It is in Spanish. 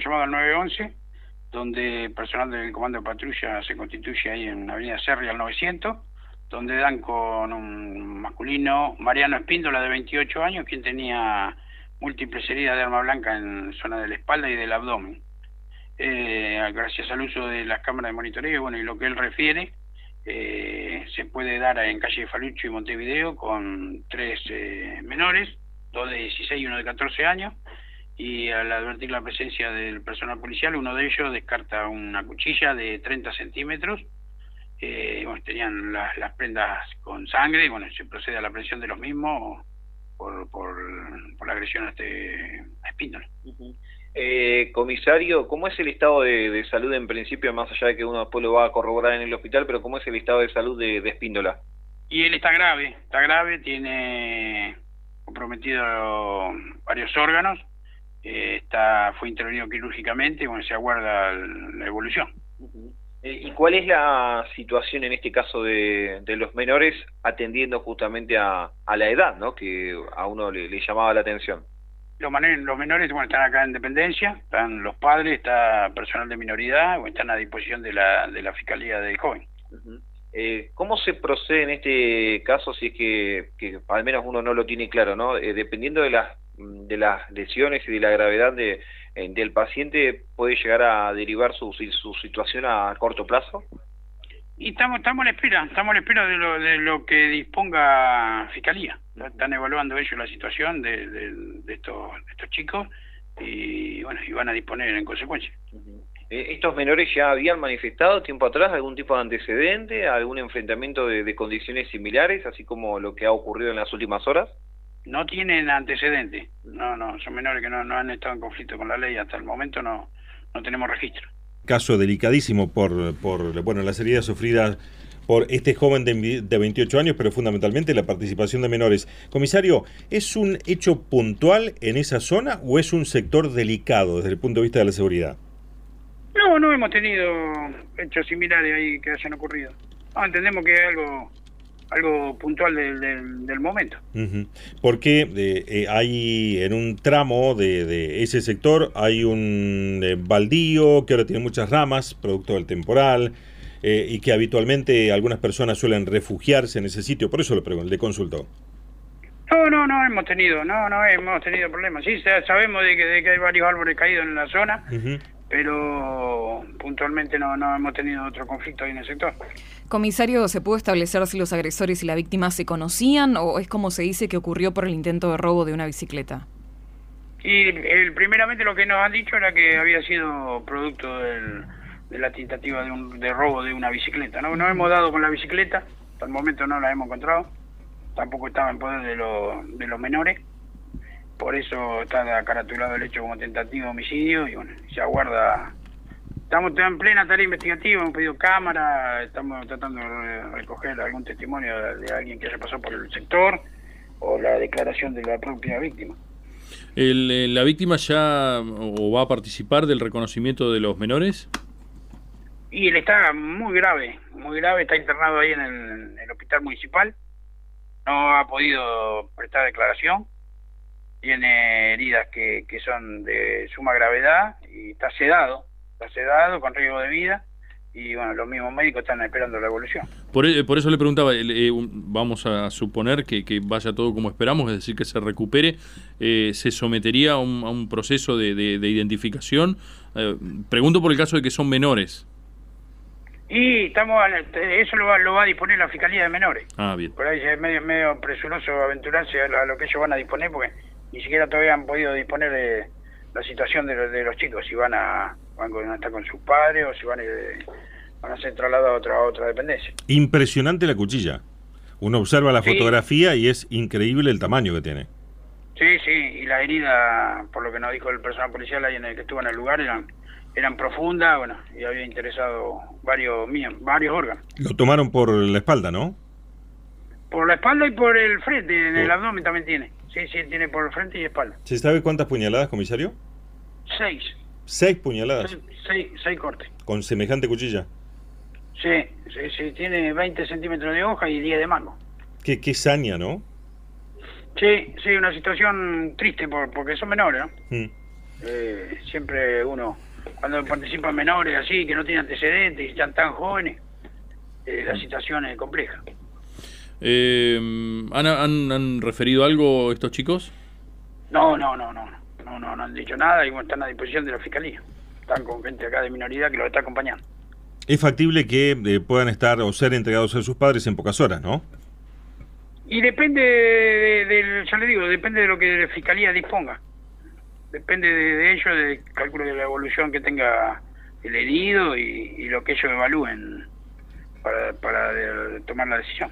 llamado al 911, donde el personal del comando de patrulla se constituye ahí en Avenida Serri al 900, donde dan con un masculino, Mariano Espíndola, de 28 años, quien tenía múltiples heridas de arma blanca en zona de la espalda y del abdomen. Eh, gracias al uso de las cámaras de monitoreo bueno, y lo que él refiere, eh, se puede dar en calle Falucho y Montevideo con tres eh, menores, dos de 16 y uno de 14 años, y al advertir la presencia del personal policial, uno de ellos descarta una cuchilla de 30 centímetros, eh, bueno, tenían las, las prendas con sangre, y bueno, se procede a la presión de los mismos por, por, por la agresión a este a Espíndola. Eh, comisario, ¿cómo es el estado de, salud en principio, más allá de que uno después lo va a corroborar en el hospital, pero cómo es el estado de salud de, Espíndola? Y él está grave, está grave, tiene comprometido varios órganos, está fue intervenido quirúrgicamente y bueno, se aguarda la evolución. Eh, ¿Y cuál es la situación en este caso de, los menores atendiendo justamente a, la edad, ¿no? que a uno le llamaba la atención? Los, los menores bueno, están acá en dependencia, están los padres, está personal de minoridad, o están a disposición de la, de la Fiscalía del Joven. Eh, ¿Cómo se procede en este caso si es que, al menos uno no lo tiene claro, ¿no? Eh, dependiendo de las, de las lesiones y de la gravedad de, eh, del paciente, ¿puede llegar a derivar su, su situación a corto plazo? Y estamos, estamos a la espera, estamos a la espera de lo, de lo que disponga Fiscalía. Están evaluando ellos la situación de, de, estos, estos chicos y bueno, y van a disponer en consecuencia. Eh, ¿Estos menores ya habían manifestado tiempo atrás algún tipo de antecedente, algún enfrentamiento de, condiciones similares, así como lo que ha ocurrido en las últimas horas? No tienen antecedente, no, no, son menores que no, no han estado en conflicto con la ley, hasta el momento no, no tenemos registro caso delicadísimo por, por bueno, las heridas sufridas por este joven de, de, 28 años, pero fundamentalmente la participación de menores. Comisario, ¿es un hecho puntual en esa zona o es un sector delicado desde el punto de vista de la seguridad? No, no hemos tenido hechos similares ahí que hayan ocurrido. No, entendemos que es algo algo puntual del momento. Porque eh, eh, hay en un tramo de, ese sector hay un eh, baldío que ahora tiene muchas ramas, producto del temporal, y que habitualmente algunas personas suelen refugiarse en ese sitio. Por eso le, le consultó. No, no, no hemos tenido, no, no hemos tenido problemas. Sí, sabemos de que, de que hay varios árboles caídos en la zona, pero puntualmente no, no hemos tenido otro conflicto ahí en el sector. Comisario, ¿se puede establecer si los agresores y la víctima se conocían o es como se dice que ocurrió por el intento de robo de una bicicleta? Y el, primeramente lo que nos han dicho era que había sido producto de la tentativa de, un, de robo de una bicicleta. No, no hemos dado con la bicicleta, hasta el momento no la hemos encontrado, tampoco estaba en poder de, de los menores por eso está caratulado el hecho como tentativa de homicidio y bueno, se aguarda. Estamos en plena tarea investigativa, hemos pedido cámara, estamos tratando de recoger algún testimonio de, alguien que haya pasado por el sector o la declaración de la propia víctima. Eh, ¿La víctima ya o va a participar del reconocimiento de los menores? Y él está muy grave, muy grave, está internado ahí en el hospital municipal, no ha podido prestar declaración tiene heridas que, que son de suma gravedad y está sedado, está sedado con riesgo de vida y bueno, los mismos médicos están esperando la evolución. Por, e, por eso le preguntaba, eh, vamos a suponer que, que, vaya todo como esperamos, es decir, que se recupere, eh, ¿se sometería a un, a un proceso de, de, identificación? Eh, pregunto por el caso de que son menores. Y estamos, eso lo va, lo va a disponer la Fiscalía de Menores. Ah, bien. Por ahí es medio, medio presuroso aventurarse a lo que ellos van a disponer porque ni siquiera todavía han podido disponer de la situación de, de los chicos, si van a, van a estar con sus padres o si van a, van a ser trasladados a otra, otra dependencia. Impresionante la cuchilla. Uno observa la fotografía y es increíble el tamaño que tiene. Sí, sí, y la herida, por lo que nos dijo el personal policial ahí en el que estuvo en el lugar, eran, eran profundas, bueno, y había interesado varios, varios órganos. Lo tomaron por la espalda, ¿no? Por la espalda y por el frente, en el abdomen también tiene. Sí, sí, tiene por frente y espalda. ¿Se sabe cuántas puñaladas, comisario? Seis. ¿Seis puñaladas? Seis, seis, cortes. ¿Con semejante cuchilla? Sí, sí, sí, tiene 20 centímetros de hoja y 10 de mango. Qué, qué saña, ¿no? Sí, sí, una situación triste por, porque son menores, ¿no? Mm. Eh, siempre uno, cuando participan menores así, que no tienen antecedentes y están tan jóvenes, eh, la situación es compleja. Eh, ¿han, han, han referido algo estos chicos? No, no, no, no, no, no, no han dicho nada y están a disposición de la fiscalía. Están con gente acá de minoridad que los está acompañando. Es factible que eh, puedan estar o ser entregados a sus padres en pocas horas, ¿no? Y depende de, del, ya le digo, depende de lo que la fiscalía disponga. Depende de, de ellos, de cálculo de la evolución que tenga el herido y, y lo que ellos evalúen para, para de- tomar la decisión.